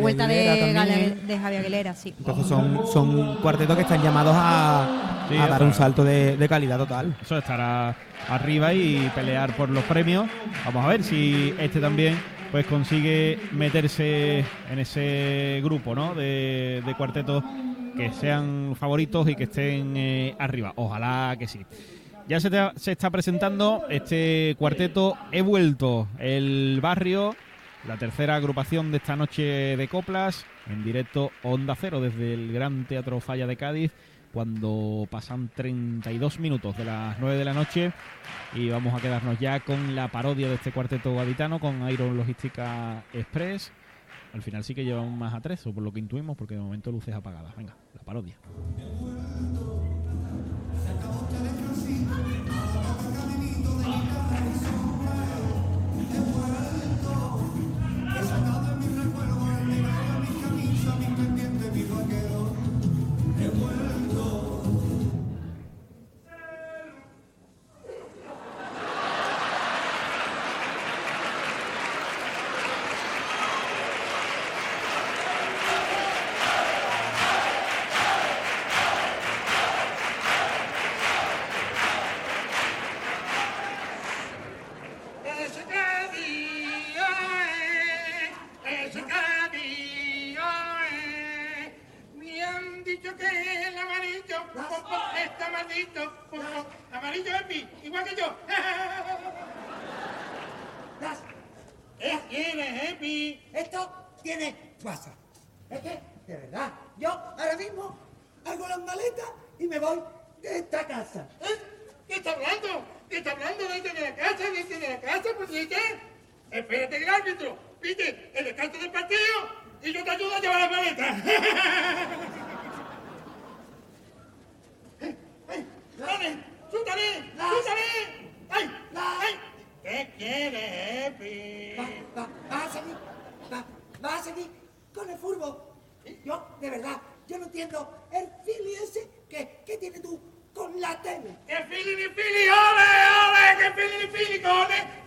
vuelta de, Javier Aguilera, sí. Entonces son, son cuartetos que están llamados a, Sí, a dar un salto de, de calidad total. Eso estará arriba y pelear por los premios. Vamos a ver si este también pues consigue meterse en ese grupo, ¿no? De, de cuartetos que sean favoritos y que estén eh, arriba. Ojalá que sí. Ya se, te- se está presentando este cuarteto He vuelto, el barrio, la tercera agrupación de esta noche de coplas, en directo Onda Cero desde el Gran Teatro Falla de Cádiz, cuando pasan 32 minutos de las 9 de la noche y vamos a quedarnos ya con la parodia de este cuarteto gaditano con Iron Logística Express. Al final sí que llevan más a tres, o por lo que intuimos, porque de momento luces apagadas. Venga, la parodia.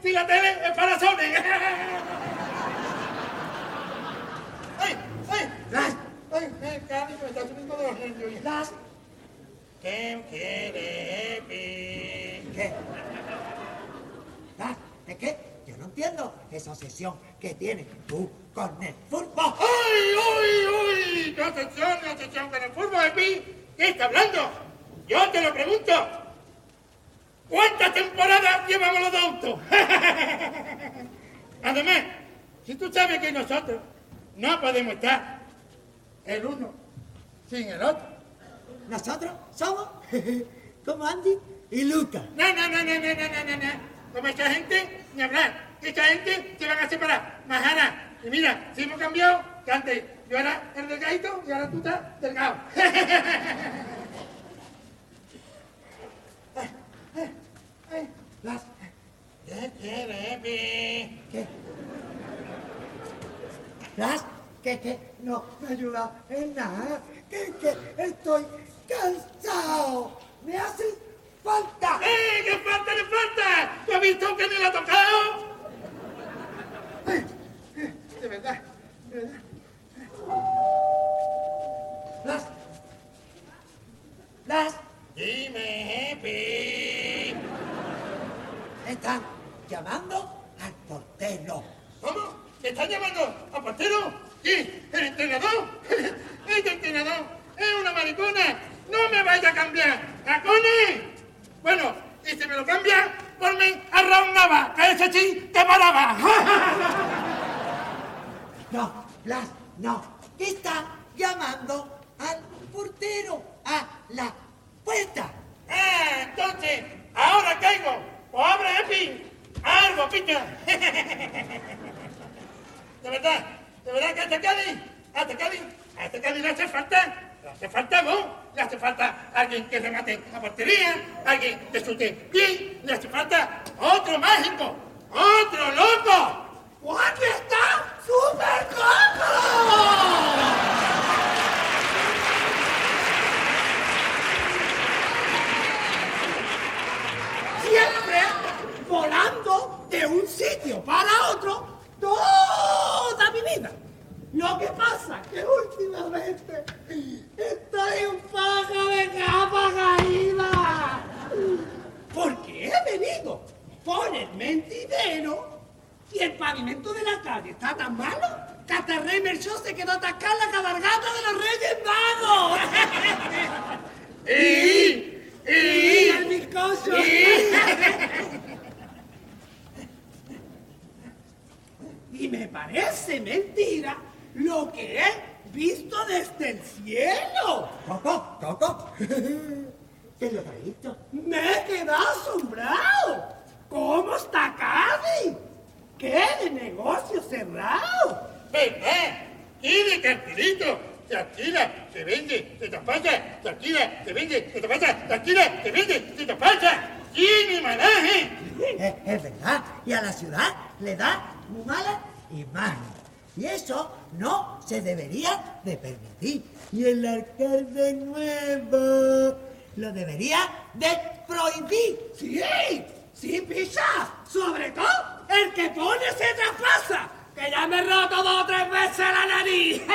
Si la tele es para Sony. ¡Ay! ¡Ay! Las, ¡Ay! ¡Ay, Cádiz, me está subiendo de los nervios! las, ¿Qué quiere? ¿qué? Las, ¿de qué? Yo no entiendo esa obsesión que tienes tú con el fútbol. ¡Uy, uy, uy! ¡Qué atención, qué atención con el fútbol, Epi! ¿Qué está hablando? Yo te lo pregunto. ¿Cuántas temporadas llevamos los autos? Además, si tú sabes que nosotros no podemos estar el uno sin el otro. Nosotros somos como Andy y Luca. No, no, no, no, no, no, no, no. Como esta gente, ni hablar. Esta gente se van a separar. Majara. Y mira, si hemos cambiado, que antes yo era el delgadito y ahora tú estás delgado. Las, ¿Qué quieres, Epi? ¿qué? Las, que, que no me ayuda en nada. Que, que estoy cansado. No se debería de permitir. Y el alcalde nuevo lo debería de prohibir. Sí, sí, pisa. Sobre todo el que pone se traspasa. Que ya me he roto dos o tres veces la nariz.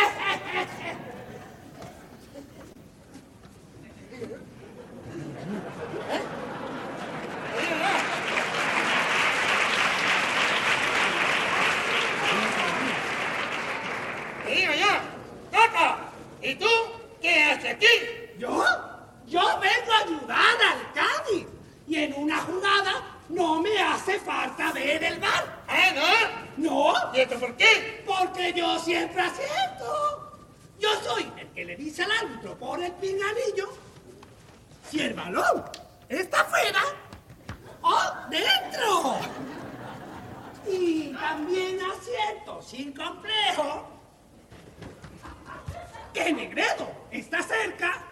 ¡Digo yo! ¡Coco! ¿Y tú qué haces aquí? ¿Yo? Yo vengo a ayudar al Cádiz. Y en una jugada no me hace falta ver el bar. ¿Ah, No, no? ¿Y esto por qué? porque yo siempre acierto. Yo soy el que le dice al árbitro por el pinganillo si el balón está fuera o dentro. Y también acierto sin complejo que Negredo está cerca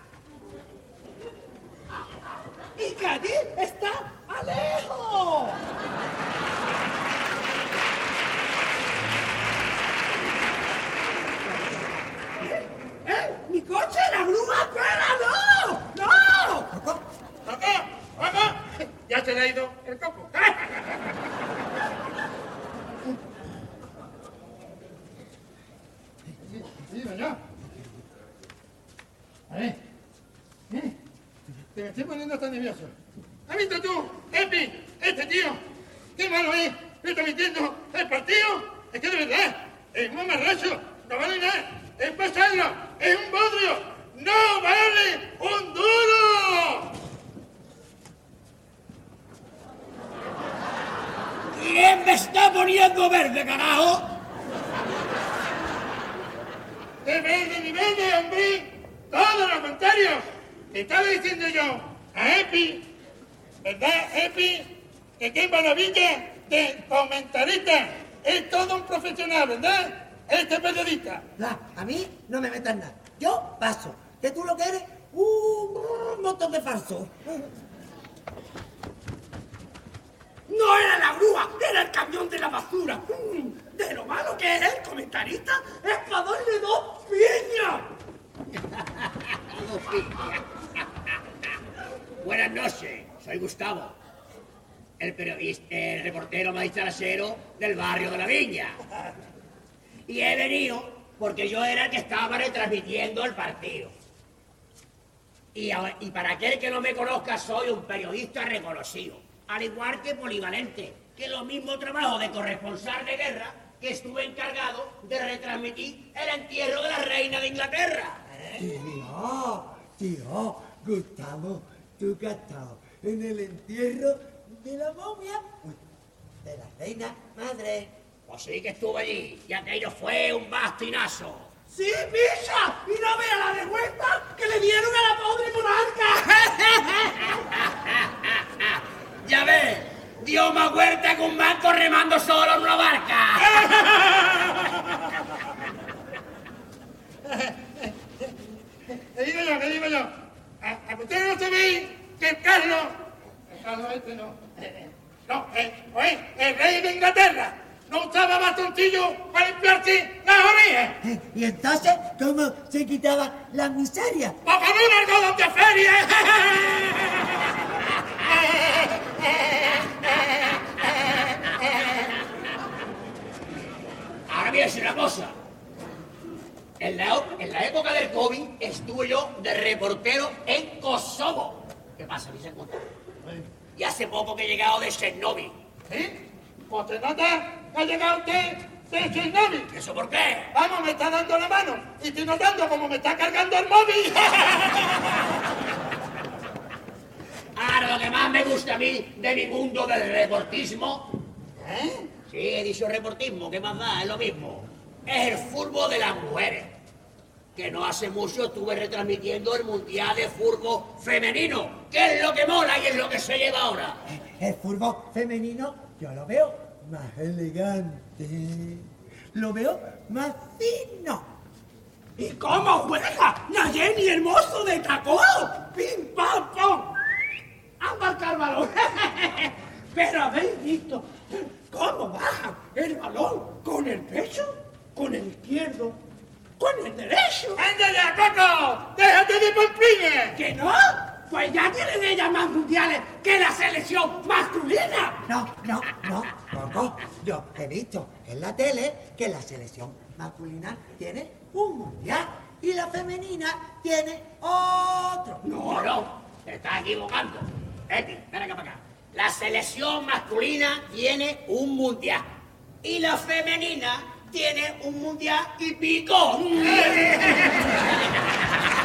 y que allí está Alejo. ¡Eh! ¡Mi coche! ¡La grúa! ¡Fuera! ¡No! ¡No! Coco, ¡Coco! ¡Coco! Ya se le ha ido el coco. Digo yo. A ver. ¿Eh? Te me estoy poniendo tan nervioso. ¿Has visto tú, Epi, este tío? ¿Qué malo es? ¿Me está mintiendo el partido? Es que de verdad, es un mamarracho. No vale nada. Es pasarlo. Es un bodrio. ¡No vale un duro! ¿Quién me está poniendo verde, carajo? ¡De verde ni verde, hombre! Todo lo contrario. Te estaba diciendo yo a Epi, ¿verdad, Epi? Que qué maravilla de comentarista. Es todo un profesional, ¿verdad? Este periodista. la, a mí no me metas nada. Yo paso. Que tú lo que eres, un montón de falso. No era la grúa, el camión de la basura. De lo malo que es el comentarista, es para darle dos piñas. Buenas noches, soy Gustavo, el periodista, el reportero más dicharachero del barrio de la Viña. Y he venido porque yo era el que estaba retransmitiendo el partido. Y, y para aquel que no me conozca, soy un periodista reconocido, al igual que polivalente, que lo mismo trabajo de corresponsal de guerra que estuve encargado de retransmitir el entierro de la reina de Inglaterra. Tío, tío, Gustavo, tú que has estado en el entierro de la momia, de la reina madre. Pues sí que estuve allí, y aquello fue un bastinazo. ¡Sí, pisa! ¡Y no vea la vergüenza que le dieron a la pobre monarca! Ya ves, dio más vuelta que un barco remando solo en una barca. Te digo yo, te digo yo. A, a ustedes no sabéis que el Carlos. El Carlos este no. No, eh, oye, el rey de Inglaterra no usaba bastoncillo para limpiarse las orejas. Eh, Y entonces, ¿cómo se quitaba la miseria? ¡Para poner un algodón de feria! Ahora voy a decir una cosa. En la, en la época del COVID estuve yo de reportero en Kosovo. ¿Qué pasa, Vicente? Y hace poco que he llegado de Chernobyl. ¿Sí? Pues te nota que ha llegado usted de Chernobyl. ¿Eso por qué? Vamos, me está dando la mano y estoy notando como me está cargando el móvil. Ahora, lo que más me gusta a mí de mi mundo del reportismo, ¿Eh? Sí, he dicho reportismo, ¿qué más da? Es lo mismo. Es el fútbol de las mujeres. Que no hace mucho estuve retransmitiendo el Mundial de Fútbol Femenino, que es lo que mola y es lo que se lleva ahora. El fútbol femenino yo lo veo más elegante. Lo veo más fino. ¿Y cómo juega? Nayeli hermoso de tacón. ¡Pim, pam, pam! ¡A marcar el balón! Pero habéis visto cómo baja el balón con el pecho, con el izquierdo, con el derecho. ¡Anda ya, Coco! ¡Déjate de pompiña! ¿Que no? Pues ya tienen ellas más mundiales que la selección masculina. No, no, no, Coco. Yo he visto en la tele que la selección masculina tiene un mundial y la femenina tiene otro. No, no, te estás equivocando. Eti, ven acá para acá. La selección masculina tiene un mundial y la femenina tiene un mundial y pico.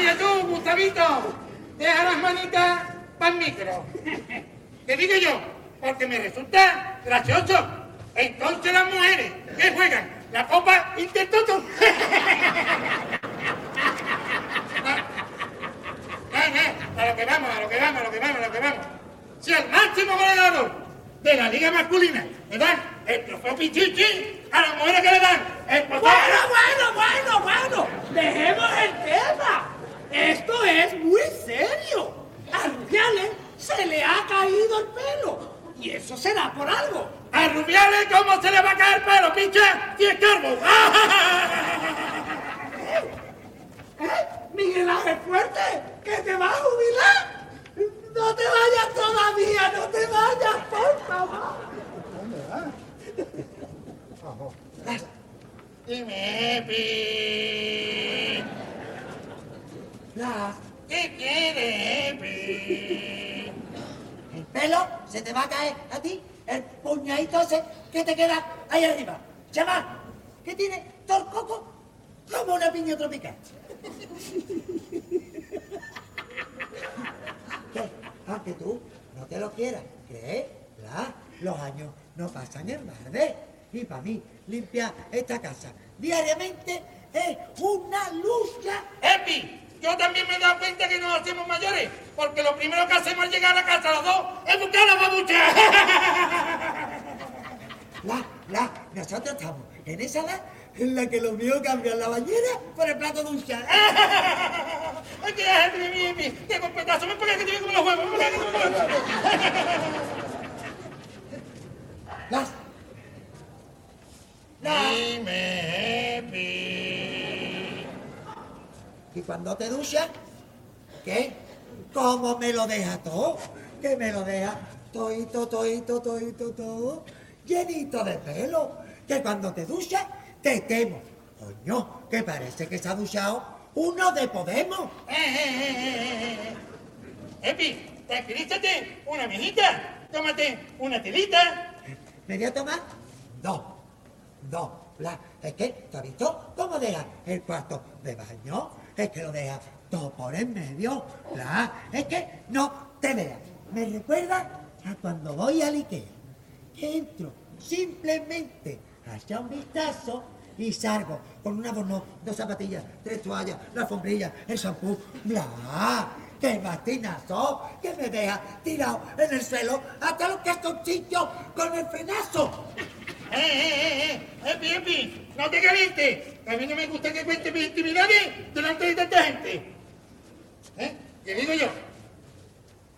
Oye tú, deja las manitas para el micro. Te digo yo, porque me resulta gracioso. Entonces las mujeres que juegan la Copa Intertoto. Ah, ah, a lo que vamos, a lo que vamos, a lo que vamos, a lo que vamos. Si el máximo goleador de la liga masculina le dan el trofeo Pichichi, a las mujeres que le dan el trofeo... Bueno, bueno, bueno, bueno. Dejemos el tema. Esto es muy serio. A Rubiales se le ha caído el pelo. Y eso será por algo. A Rubiales, ¿cómo se le va a caer el pelo, pinche? Si es calvo. ¿Eh? Miguel Ángel Fuerte, que te vas a jubilar. No te vayas todavía, no te vayas, por favor. Dime, La- ¿Qué quieres, Epi? el pelo se te va a caer a ti, el puñadito ese que te queda ahí arriba. Chaval, que tiene todo el coco como una piña tropical. ¿Qué? Aunque tú no te lo quieras creer, la- los años no pasan en balde. Y para mí, limpiar esta casa diariamente es una lucha. Epi, yo también me he dado cuenta que nos hacemos mayores, porque lo primero que hacemos al llegar a la casa los dos es buscar la babucha. La, la, nosotros estamos en esa edad en la que los míos cambian la bañera por el plato de un. Ay, que ya, Epi, Epi, Epi, qué golpetazo, ven para que te como los huevos, ven como los huevos. Las, la, Dime, Epi. Y cuando te duchas, ¿qué? ¿Cómo me lo deja todo? Que me lo deja toito, toito, toito, todo, llenito de pelo. Que cuando te duchas, te temo. Coño, que parece que se ha duchado uno de Podemos. Eh, eh, eh, eh, eh. Epi, tranquilízate, una mijita, tómate una telita. ¿Me voy a tomar? Dos. Dos. La, es que, ¿te has visto cómo deja el cuarto de baño? Es que lo deja todo por en medio. La, es que no te veas. Me recuerda a cuando voy al Ikea. Entro simplemente a un vistazo y salgo con una borno, dos zapatillas, tres toallas, la alfombrilla, el shampoo, bla. ¡Qué batinazo! Que me deja tirado en el suelo hasta los calzoncillos con el frenazo. ¡Eh, eh, eh! eh! ¡Epi, Epi! ¡No te calientes! A mí no me gusta que cuente mis intimidades delante de tanta gente. ¿Eh? ¿Qué digo yo?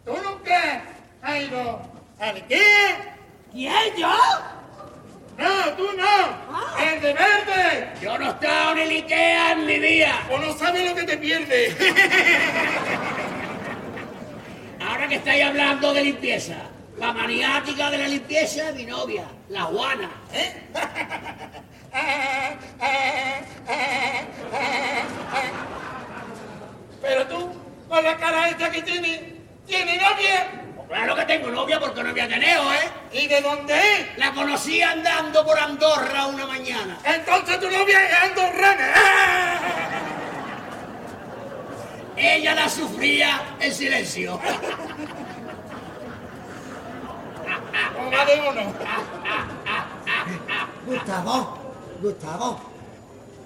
¿Tú nunca has ido al Ikea? ¿Quién, yo? ¡No, tú no! ¡El de verde! Yo no he estado en el Ikea en mi vida. ¿O no sabes lo que te pierdes? Ahora que estáis hablando de limpieza, la maniática de la limpieza es mi novia, la Juana. Pero tú, con la cara esta que tienes, ¿tienes novia? Pues claro que tengo novia porque no voy a tener, ¿eh? ¿Y de dónde es? La conocí andando por Andorra una mañana. Entonces tu novia es andorrana. Ella la sufría en silencio. Una de uno. Gustavo, Gustavo,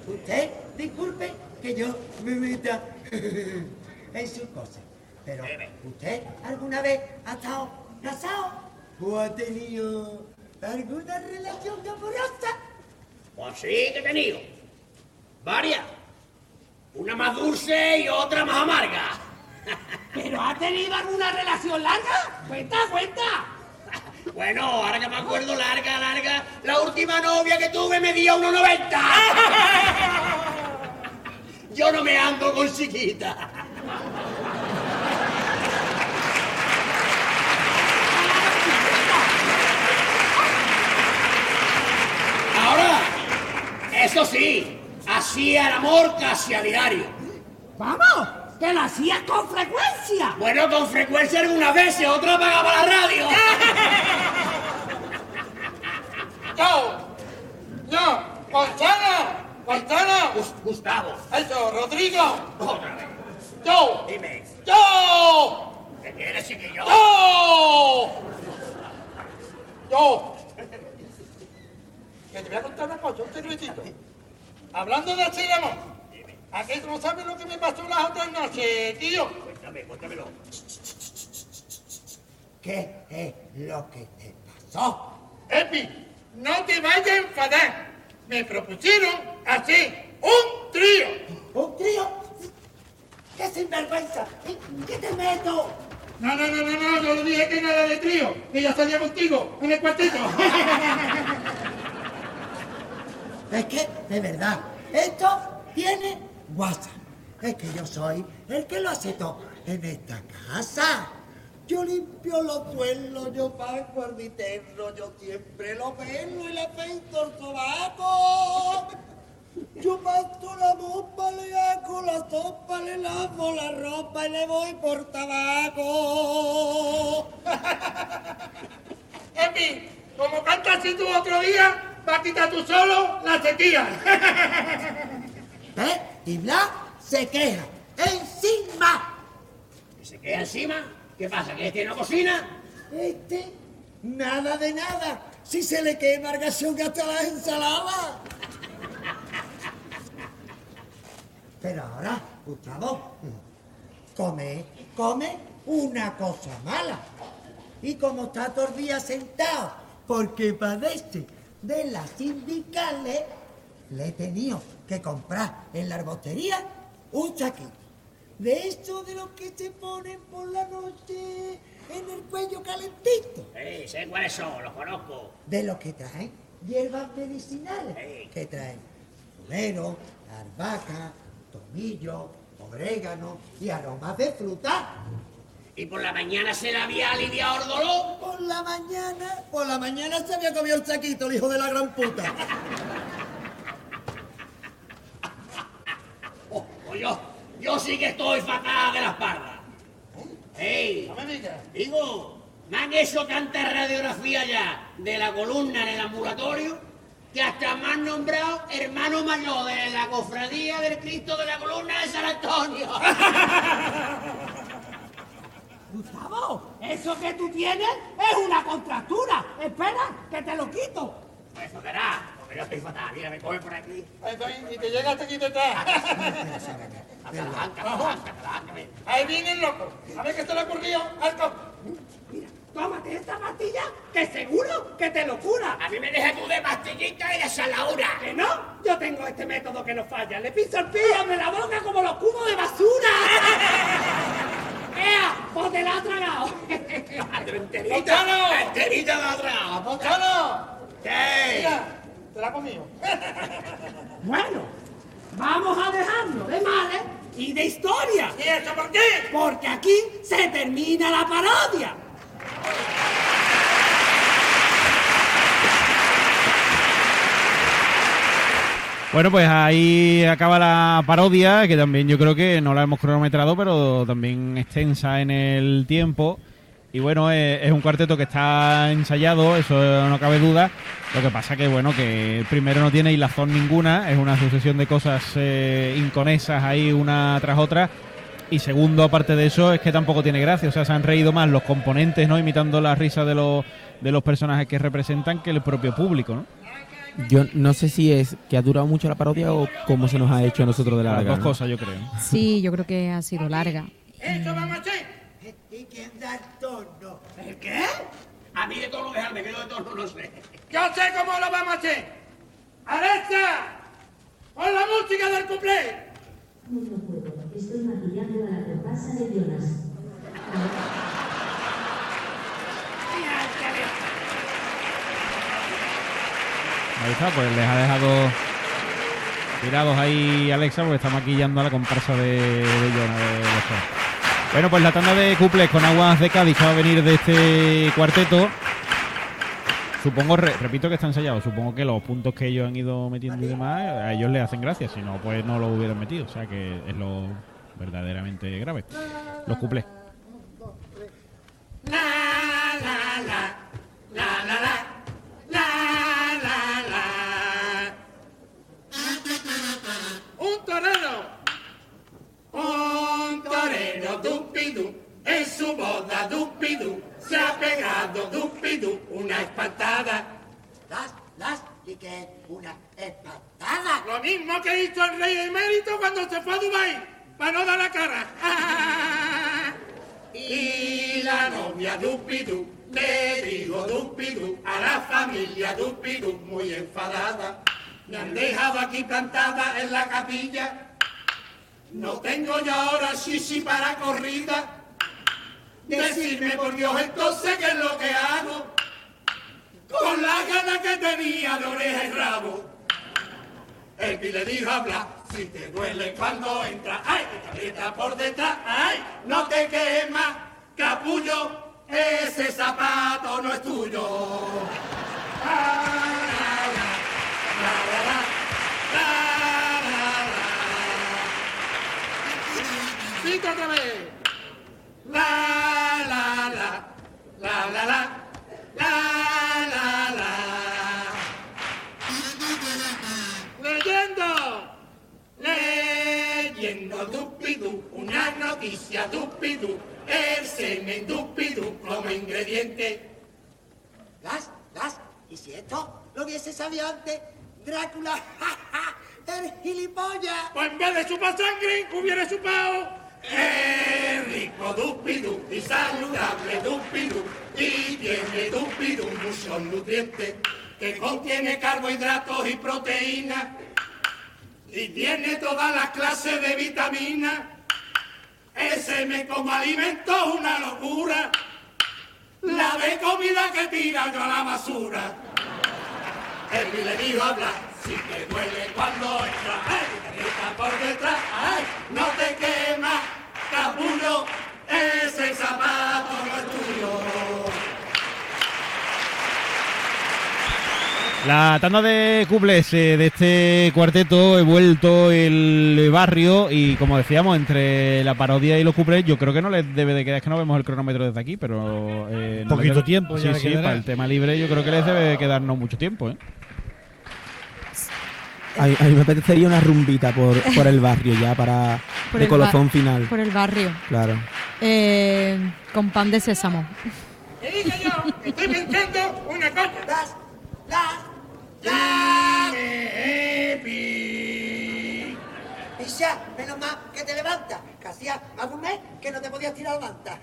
usted disculpe que yo me meta en sus cosas, pero ¿usted alguna vez ha estado casado o ha tenido alguna relación amorosa? Pues sí que he tenido. Varias. Una más dulce y otra más amarga. ¿Pero ha tenido alguna relación larga? Cuenta, cuenta. Bueno, ahora que me acuerdo, larga, larga, la última novia que tuve me dio 1,90. Yo no me ando con chiquita. Ahora, eso sí, hacía el amor casi a diario. Vamos, que lo hacías con frecuencia. Bueno, con frecuencia algunas veces, otra pagaba la radio. Yo, yo, Gonzalo, Gonzalo, Gus- Gustavo, eso, Rodrigo, otra vez. yo, Dime, yo, ¿qué quieres, chiquillo? yo, yo. Que te voy a contar una cosa, un secretito. Hablando de hacer amor, ¿a qué tú no sabes lo que me pasó las otras noches, tío? Cuéntame, cuéntamelo. ¿Qué es lo que te pasó? Epi, no te vayas a enfadar. Me propusieron hacer un trío. ¿Un trío? ¡Qué sinvergüenza! ¿En qué te meto? No, no, no, no, no, yo no dije que nada de trío, que ya salía contigo en el cuarteto. Es que, de verdad, esto tiene WhatsApp. Es que yo soy el que lo hace todo en esta casa. Yo limpio los suelos, yo pago arbiterno, yo siempre lo pelo y le afeito el sobaco. Yo paso la bomba, le hago la sopa, le lavo la ropa y le voy por tabaco. Epi, como cantas así tú otro día, vas a quitar tú solo la sequía. ¿Eh? Y Blas se queja. ¡Encima! ¿Y se queda encima? ¿Qué pasa? ¿Que este no cocina? Este, nada de nada. Si se le quema el gasón hasta las ensaladas. Pero ahora, Gustavo, come, come una cosa mala. Y como está todo el día sentado, porque padece de las sindicales, le he tenido que comprar en la arbostería un chaquito. De eso de los que se ponen por la noche en el cuello calentito. Sí, sé cuáles son, los conozco. De los que traen hierbas medicinales. Sí. Que traen romero, albahaca, tomillo, orégano y aromas de fruta. ¿Y por la mañana se le había aliviado el dolor? Por la mañana, por la mañana se había comido el chaquito, el hijo de la gran puta. Oh, yo, yo sí que estoy fatal de la espalda. ¡Ey! No me digas. Digo, me han hecho tanta radiografía ya de la columna en el ambulatorio que hasta me han nombrado hermano mayor de la cofradía del Cristo de la columna de San Antonio. Gustavo, eso que tú tienes es una contractura. Espera, que te lo quito. Eso será, porque yo estoy fatal. Mira, me coge por aquí. Entonces, y te llega hasta aquí detrás. Ahí viene el loco. A ver qué se le ocurrió al coco. Mira, tómate esta pastilla que seguro que te lo cura. A mí me deja tú de pastillita y de salaura. ¿Que no? Yo tengo este método que no falla. Le piso el pillo de la boca como los cubos de basura. ¡Ea! ¡Pues te la ha tragado! Enterita, enterita de atrás. ¡Botano! ¿Qué? Mira, te la ha comido. Bueno, vamos a dejarlo de males y de historia. ¿Y eso por qué? Porque aquí se termina la parodia. Bueno, pues ahí acaba la parodia, que también yo creo que no la hemos cronometrado, pero también extensa en el tiempo. Y bueno, eh, es un cuarteto que está ensayado, eso no cabe duda. Lo que pasa que, bueno, que primero no tiene hilazón ninguna, es una sucesión de cosas eh, inconesas ahí una tras otra. Y segundo, aparte de eso, es que tampoco tiene gracia. O sea, se han reído más los componentes, ¿no? Imitando la risa de los, de los personajes que representan que el propio público, ¿no? Yo no sé si es que ha durado mucho la parodia o cómo se nos ha hecho a nosotros de la Las larga. dos ¿no? cosas, yo creo. Sí, yo creo que ha sido larga. Eso vamos a hacer. ¿Y quién da el tono? ¿El qué? A mí de todo lo dejarme, que yo de todo no lo sé. Yo sé cómo lo vamos a hacer. ¡Alexa! ¡Pon la música del cuplé! No puedo. Estoy maquillando a la comparsa de Jonas. Ahí está, pues les ha dejado tirados ahí Alexa porque está maquillando a la comparsa de, de Jonah de los. Bueno, pues la tanda de cuples con aguas de Cádiz va a venir de este cuarteto. Supongo, re- repito que está ensayado, supongo que los puntos que ellos han ido metiendo y demás, a ellos les hacen gracia, si no, pues no lo hubieran metido, o sea que es lo verdaderamente grave. Los cuplés. Dupidú. Se ha pegado dupidú una espantada. Las, las, y que una espantada. Lo mismo que hizo el rey emérito cuando se fue a Dubái, para no dar la cara. y la novia Dupidú le dijo Dupidú a la familia Dupidú muy enfadada. Me han dejado aquí plantada en la capilla. No tengo yo ahora shishi para corrida. Decirme por Dios entonces qué es lo que hago con la gana que tenía de oreja y rabo. El le dijo habla, si te duele cuando entra, ay, te aprieta por detrás, ay, no te quemas, capullo, ese zapato no es tuyo. Otra una noticia dupidú, el semen dupidú como ingrediente. Las, las, y si esto lo hubiese sabido antes, Drácula, ja, ja, el gilipollas. Pues en vez de chupar sangre, hubiera chupado. Es rico dupidú y saludable dupidú y tiene dupidú muchos nutrientes que contiene carbohidratos y proteínas y tiene todas las clases de vitaminas. Ese me como alimento es una locura. La de comida que tira yo a la basura. El le dijo habla, si te duele cuando entra, ay, te por detrás, ay, no te quema, capullo, ese zapato no es tuyo. La tanda de cuplés eh, de este cuarteto he vuelto el barrio y como decíamos, entre la parodia y los cuplés yo creo que no les debe de quedar, es que no vemos el cronómetro desde aquí, pero... Eh, no Poquito debe- tiempo Sí, ya sí, para el tema libre yo creo que les debe de quedar no mucho tiempo, ¿eh? A, a mí me apetecería una rumbita por, por el barrio ya para Por el colofón final. Por el barrio. Claro. Eh, con pan de sésamo. ¿Qué digo yo? Estoy pensando una cosa. Las, las, Ya me epi. Isha, menos mal que te levantas. Que hacía más de un mes que no te podías tirar manta.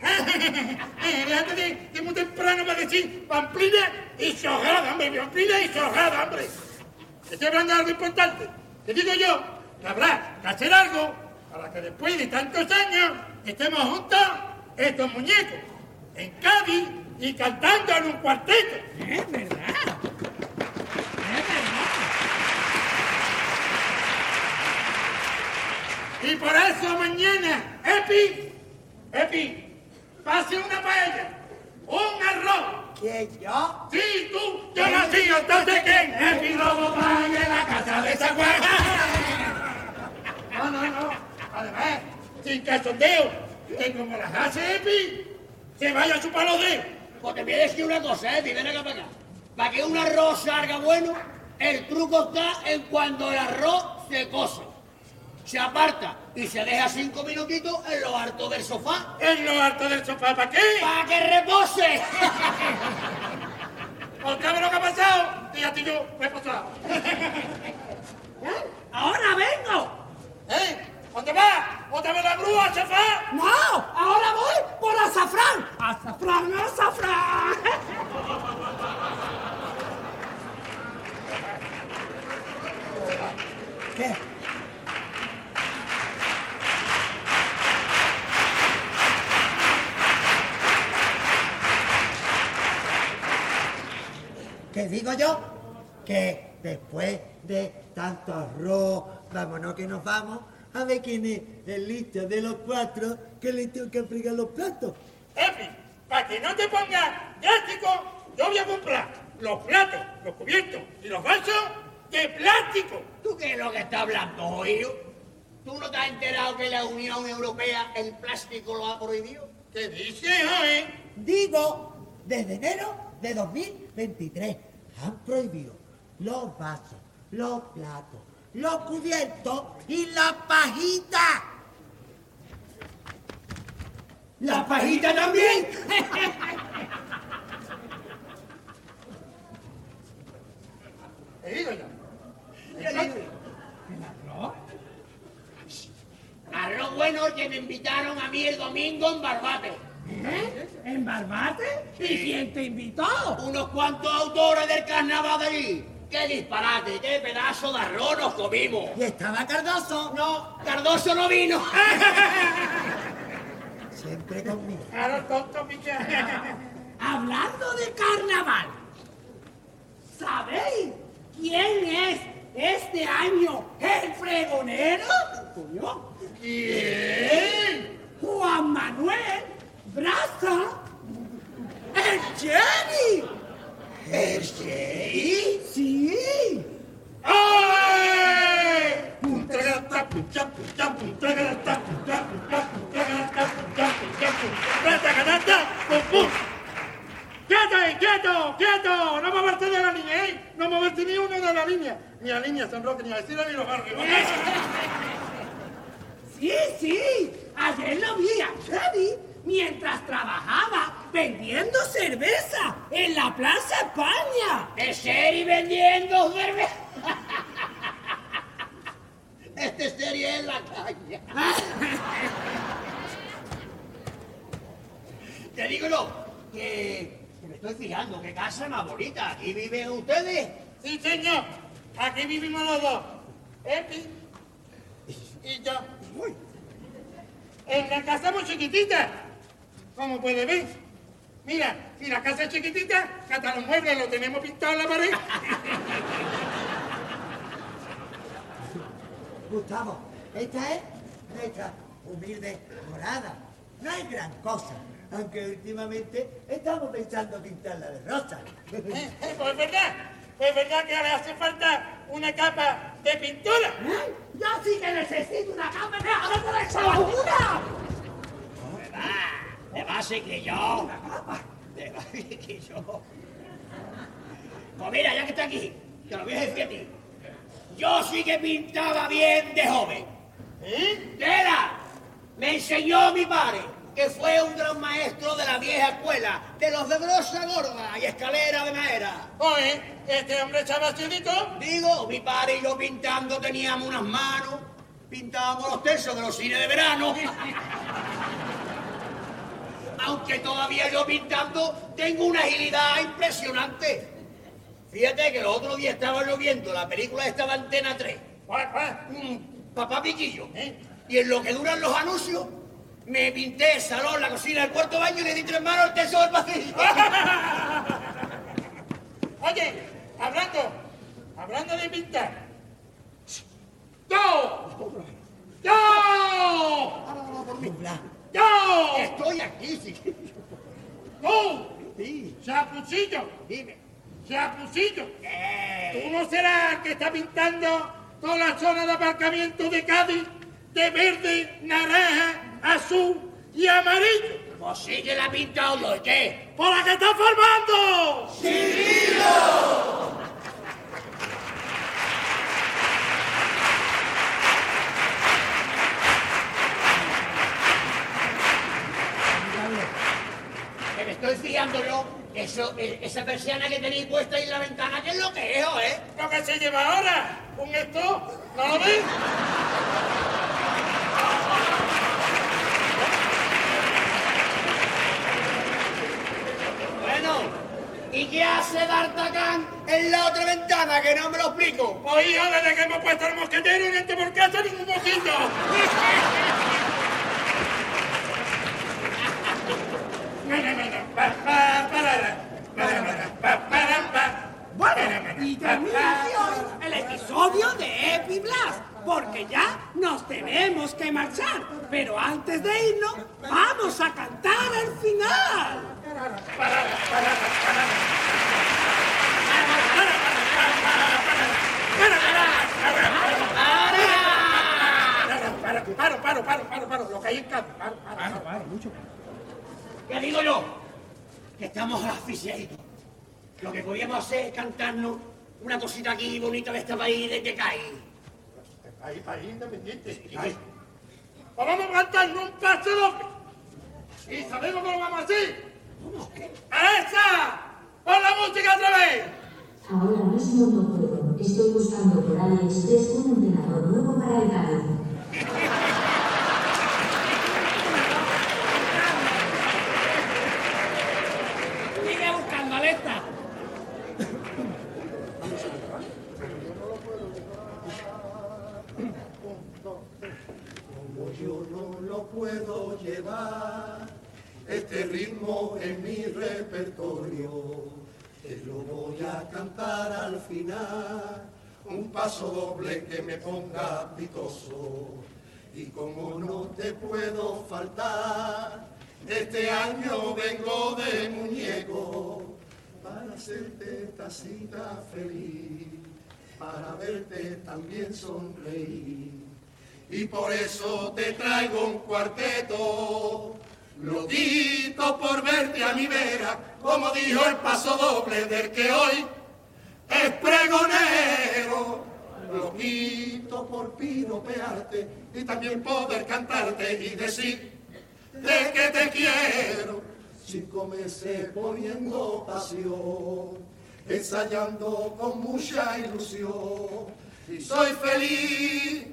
Déjate de, de muy temprano para decir pamplina y sojada, hombre, pamplina y sojada, hombre. Estoy hablando de algo importante. Te digo yo que habrá que hacer algo para que después de tantos años estemos juntos, estos muñecos, en Cádiz y cantando en un cuarteto. Es verdad. Es verdad. Y por eso mañana, Epi, Epi, pase una paella, un arroz. ¿Quién, yo? Sí, tú, yo nací, entonces ¿quién? Epi Robo paella en la casa de San Juan. No, no, no. Además, sin calzondeo, que como las hace Epi, se vaya a chupar los dedos. Voy a decir una cosa, ¿eh? Ven acá para acá. Para que un arroz salga bueno, el truco está en cuando el arroz se cose. Se aparta y se deja cinco minutitos en lo harto del sofá En lo alto del sofá, ¿para qué? para que repose. Porque ver lo que ha pasado. Ti yo me he pasado. ¡Ahora vengo! ¿Eh? ¿Dónde vas? ¿Otra vez la grúa, chafá? ¡No! ¡Ahora voy por azafrán! ¡Azafrán, azafrán! ¿Qué? ¿Qué digo yo? Que después de tanto arroz, vámonos que nos vamos, a ver quién es el listo de los cuatro que le tengo que fregar los platos. Epi, para que no te pongas drástico, yo voy a comprar los platos, los cubiertos y los vasos de plástico. ¿Tú qué es lo que estás hablando, oído? ¿Tú no te has enterado que la Unión Europea el plástico lo ha prohibido? ¿Qué dices, eh? Digo, desde enero de 2023 han prohibido los vasos, los platos, los cubiertos y la pajita. ¡La pajita también! He ido ya. Arroz bueno que me invitaron a mí el domingo en Barbate. ¿Eh? ¿En Barbate? ¿Y quién te invitó? Unos cuantos autores del carnaval de allí. ¡Qué disparate! ¡Qué pedazo de arroz nos comimos! Y estaba Cardoso, No, Cardoso no vino. siempre conmigo. Claro, tonto. Hablando de carnaval, ¿sabéis quién es este año el fregonero? ¿Quién? Juan Manuel Braza. ¡El Jenny! ¿El Shey? ¡Sí! ¡Ay! ¡Quieto, quieto, quieto! No moverte de la línea, ¿eh? No moverte ni uno de la línea. Ni a línea San Roque, ni a Estira, ni los barrios. Sí, sí, ayer lo vi a Jenny mientras trabajaba vendiendo cerveza en la Plaza España. ¿El Shey vendiendo cerveza? Este serie es la caña. Te digo yo, que, que me estoy fijando, qué casa más bonita. ¿Aquí viven ustedes? Sí, señor. Aquí vivimos los dos. Epi y yo. En la casa muy chiquitita. Como puede ver. Mira, si la casa es chiquitita, que hasta los muebles los tenemos pintados en la pared. Gustavo, esta es nuestra humilde morada. No es gran cosa, aunque últimamente estamos pensando pintarla de rosa. Eh, eh, Pues es verdad. Es verdad que le hace falta una capa de pintura. ¿Eh? Yo sí que necesito una cama de ahora de una. Ah, de base que yo. De base que yo. Pues mira, ya que está aquí, te lo voy a decir a ti. Yo sí que pintaba bien de joven. ¿Eh? Era, me enseñó mi padre, que fue un gran maestro de la vieja escuela, de los de brosa gorda y escalera de madera. Oye, este hombre estaba. Digo, mi padre y yo pintando teníamos unas manos, pintábamos los tercios de los cines de verano. Aunque todavía yo pintando tengo una agilidad impresionante. Fíjate que el otro día estaba yo viendo la película esta de Antena 3. ¿Cuál, cuál? Mm, Papá Piquillo. ¿eh? Y en lo que duran los anuncios, me pinté el salón, la cocina, el cuarto baño y le di tres manos al techo del pasillo. Oye, hablando, hablando de pintar. ¡Yo! ¡Yo! ¡Yo! Estoy aquí, sí. ¡Tú! Sí. ¡Chapucillo! Dime. ¡Chapucillo! Eh. ¿Tú no serás el que está pintando toda la zona de aparcamiento de Cádiz de verde, naranja azul y amarillo? Pues sí que la ¿y qué? ¡Por la que está formando! Que me estoy fiando yo. Eso, eh, esa persiana que tenéis puesta ahí en la ventana, ¿qué es lo que es, eh? ¿Lo que se lleva ahora? ¿Un esto? ¿No lo ves? Bueno, ¿y qué hace D'Artagnan en la otra ventana? Que no me lo explico. Pues hijo, desde que hemos puesto el mosquetero entra por casa ningún mosquito. No, no, no, no. Pa, pa, parara. Para, para, pa, para, pa. Bueno, y termina hoy el episodio de Epi Blast, porque ya nos tenemos que marchar. Pero antes de irnos, vamos a cantar el final. Paro, paro, paro, paro, paro, lo que hay en casa. Paro, paro, paro. ¿Qué digo yo? Que estamos asfixiados. Lo que podíamos hacer es cantarnos una cosita aquí bonita de este país de que cae. País, país independiente. Pues vamos a cantarnos un paso doble. ¿Y sabemos cómo vamos a hacer? ¡Alexa! ¡Pon la música otra vez! Ahora mismo no puedo. Estoy buscando por AliExpress un entrenador nuevo para el Cádiz. Sigue buscando, Alexa. Como yo no lo puedo llevar, este ritmo en mi repertorio, te lo voy a cantar al final, un paso doble que me ponga pitoso. Y como no te puedo faltar, este año vengo de muñeco para hacerte esta cita feliz, para verte también sonreír. Y por eso te traigo un cuarteto, loquito por verte a mi vera, como dijo el paso doble del que hoy es pregonero. Loquito por piropearte y también poder cantarte y decir de que te quiero. Cinco meses poniendo pasión, ensayando con mucha ilusión. Y soy feliz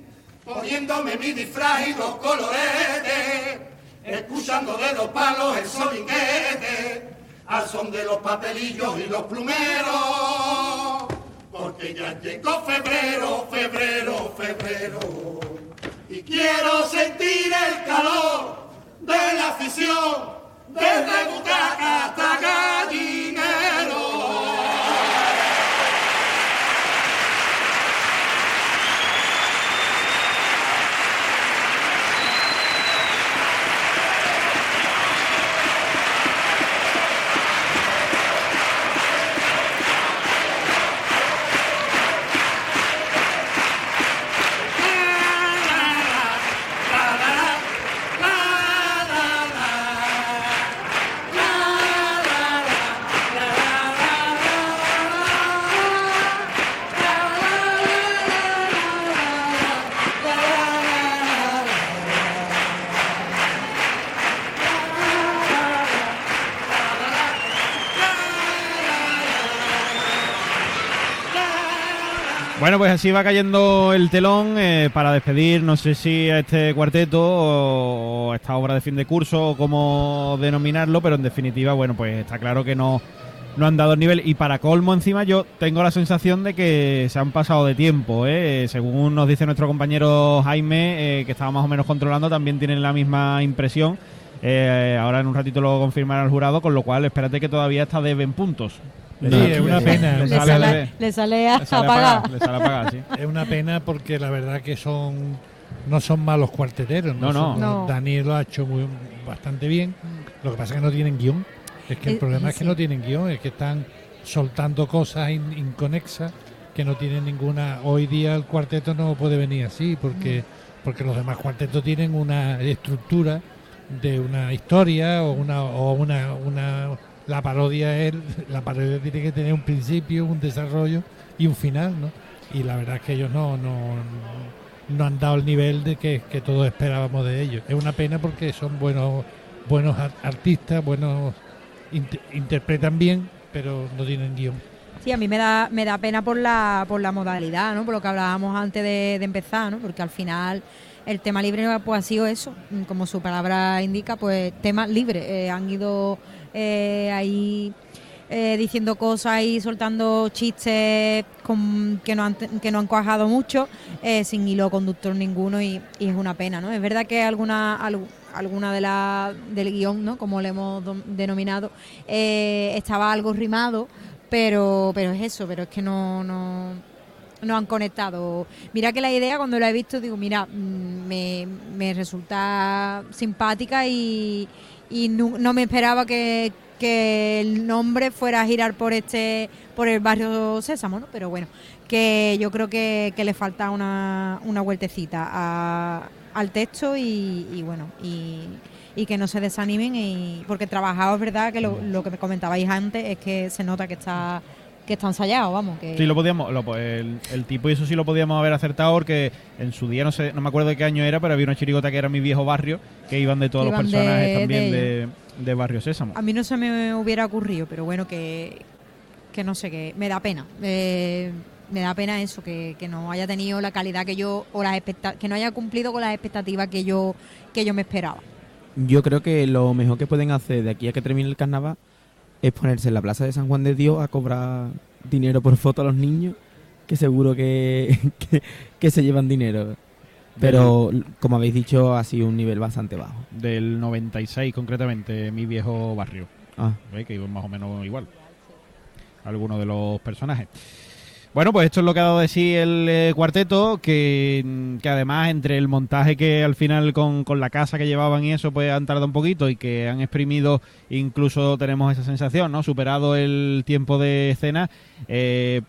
poniéndome mi disfraz y los coloretes, escuchando de los palos el soniquete, al son de los papelillos y los plumeros. Porque ya llegó febrero, febrero, febrero. Y quiero sentir el calor de la afición, desde butaca hasta gallinero. Bueno, pues así va cayendo el telón eh, para despedir, no sé si a este cuarteto o, o esta obra de fin de curso o cómo denominarlo, pero en definitiva, bueno, pues está claro que no, no han dado el nivel. Y para colmo, encima, yo tengo la sensación de que se han pasado de tiempo. ¿eh? Según nos dice nuestro compañero Jaime, eh, que estaba más o menos controlando, también tienen la misma impresión. Eh, ahora en un ratito lo confirmará el jurado, con lo cual espérate que todavía está deben puntos. Sí, es una pena. Le Le sale, le sale a le sale apagar. apagado, le sale apagado, sí. Es una pena porque la verdad que son no son malos cuarteteros. No, no. Son- No. Daniel lo ha hecho muy, bastante bien. Lo que pasa es que no tienen guion. Es que el Eh, problema es que sí. no tienen guion, es que están soltando cosas in- inconexas que no tienen ninguna. Hoy día el cuarteto no puede venir así porque, porque los demás cuartetos tienen una estructura de una historia o una o una, una la parodia es la parodia tiene que tener un principio, un desarrollo y un final, ¿no? Y la verdad es que ellos no no, no han dado el nivel de que, que todos esperábamos de ellos. Es una pena porque son buenos buenos ar- artistas, buenos int- interpretan bien, pero no tienen guion. Sí, a mí me da, me da pena por la, por la modalidad, ¿no? Por lo que hablábamos antes de, de empezar, ¿no? Porque al final el tema libre pues ha sido eso, como su palabra indica, pues tema libre. Eh, han ido eh, ahí eh, diciendo cosas y soltando chistes que, no han, que no han cuajado mucho, eh, sin hilo conductor ninguno y, es una pena, ¿no? Es verdad que alguna, al- alguna de la, del guion, ¿no? Como le hemos denominado, eh, estaba algo rimado, pero, pero es eso, pero es que no, no, no han conectado. Mira que la idea cuando la he visto digo, mira, mm, me, me resulta simpática y, y no, no me esperaba que, que el nombre fuera a girar por este por el barrio Sésamo, ¿no? Pero bueno, que yo creo que, que le falta una, una vueltecita a- al texto y, y bueno, y, y que no se desanimen y porque trabajado es verdad que lo, lo que me comentabais antes es que se nota que está que está ensayado, vamos, que Sí, lo podíamos, lo- el, el tipo y eso sí lo podíamos haber acertado porque en su día no sé, no me acuerdo de qué año era, pero había una chirigota que era mi viejo barrio, que iban de todos los de- personajes también de de, de Barrio Sésamo. A mí no se me hubiera ocurrido, pero bueno, que, que no sé, que me da pena. Eh, me da pena eso, que, que no haya tenido la calidad que yo, o las que no haya cumplido con las expectativas que yo, que yo me esperaba. Yo creo que lo mejor que pueden hacer de aquí a que termine el carnaval es ponerse en la plaza de San Juan de Dios a cobrar dinero por foto a los niños, que seguro que, que, que se llevan dinero. Pero, como habéis dicho, ha sido un nivel bastante bajo. Del 96 concretamente, mi viejo barrio. Ah. ¿Veis? Que iban más o menos igual. Algunos de los personajes. Bueno, pues esto es lo que ha dado de sí el eh, cuarteto, que, que además entre el montaje que al final con, con la casa que llevaban y eso, pues han tardado un poquito y que han exprimido, incluso tenemos esa sensación, ¿no? Superado el tiempo de escena, eh,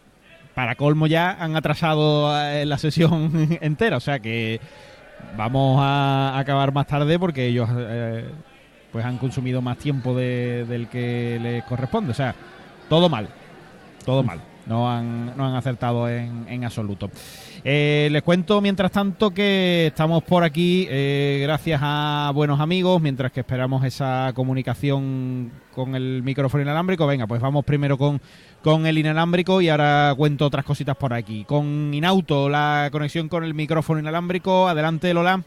para colmo ya han atrasado eh, la sesión entera, o sea que vamos a acabar más tarde porque ellos eh, pues han consumido más tiempo de- del que les corresponde, o sea, todo mal, todo mal. No han, no han acertado en, en absoluto. Eh, les cuento, mientras tanto, que estamos por aquí eh, gracias a buenos amigos, mientras que esperamos esa comunicación con el micrófono inalámbrico. Venga, pues vamos primero con, con el inalámbrico y ahora cuento otras cositas por aquí. Con Inauto, la conexión con el micrófono inalámbrico. Adelante, Lola.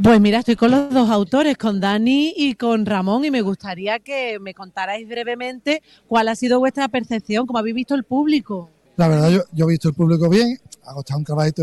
Pues mira, estoy con los dos autores, con Dani y con Ramón, y me gustaría que me contarais brevemente cuál ha sido vuestra percepción, cómo habéis visto el público. La verdad, yo, yo he visto el público bien, ha costado un trabajito